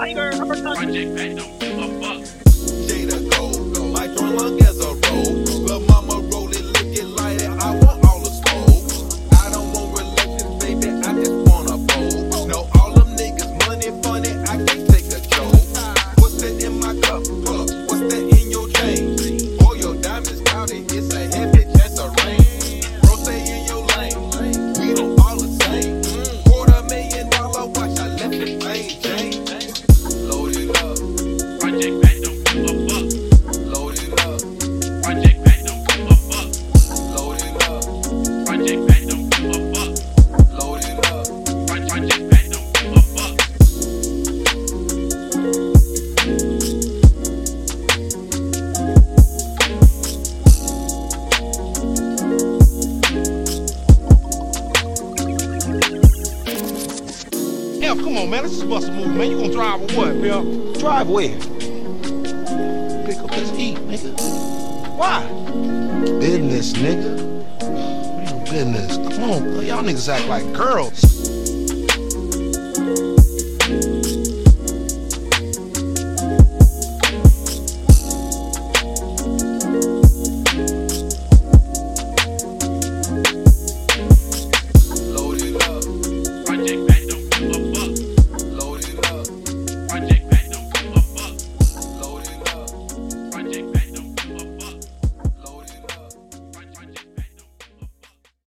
Project Pat give a fuck. Jada Gold, my as a mama roll it, lick it, light it. I want all the smoke. I don't want baby. I just want a bowl. No, all them niggas money funny. I can't take a joke. What's that in my cup? Huh? Come on, man. Let's just bust a move, man. You gonna drive or what, man? Drive where? Pick up this heat, nigga. Why? Business, nigga. Real business. Come on, y'all niggas act like girls.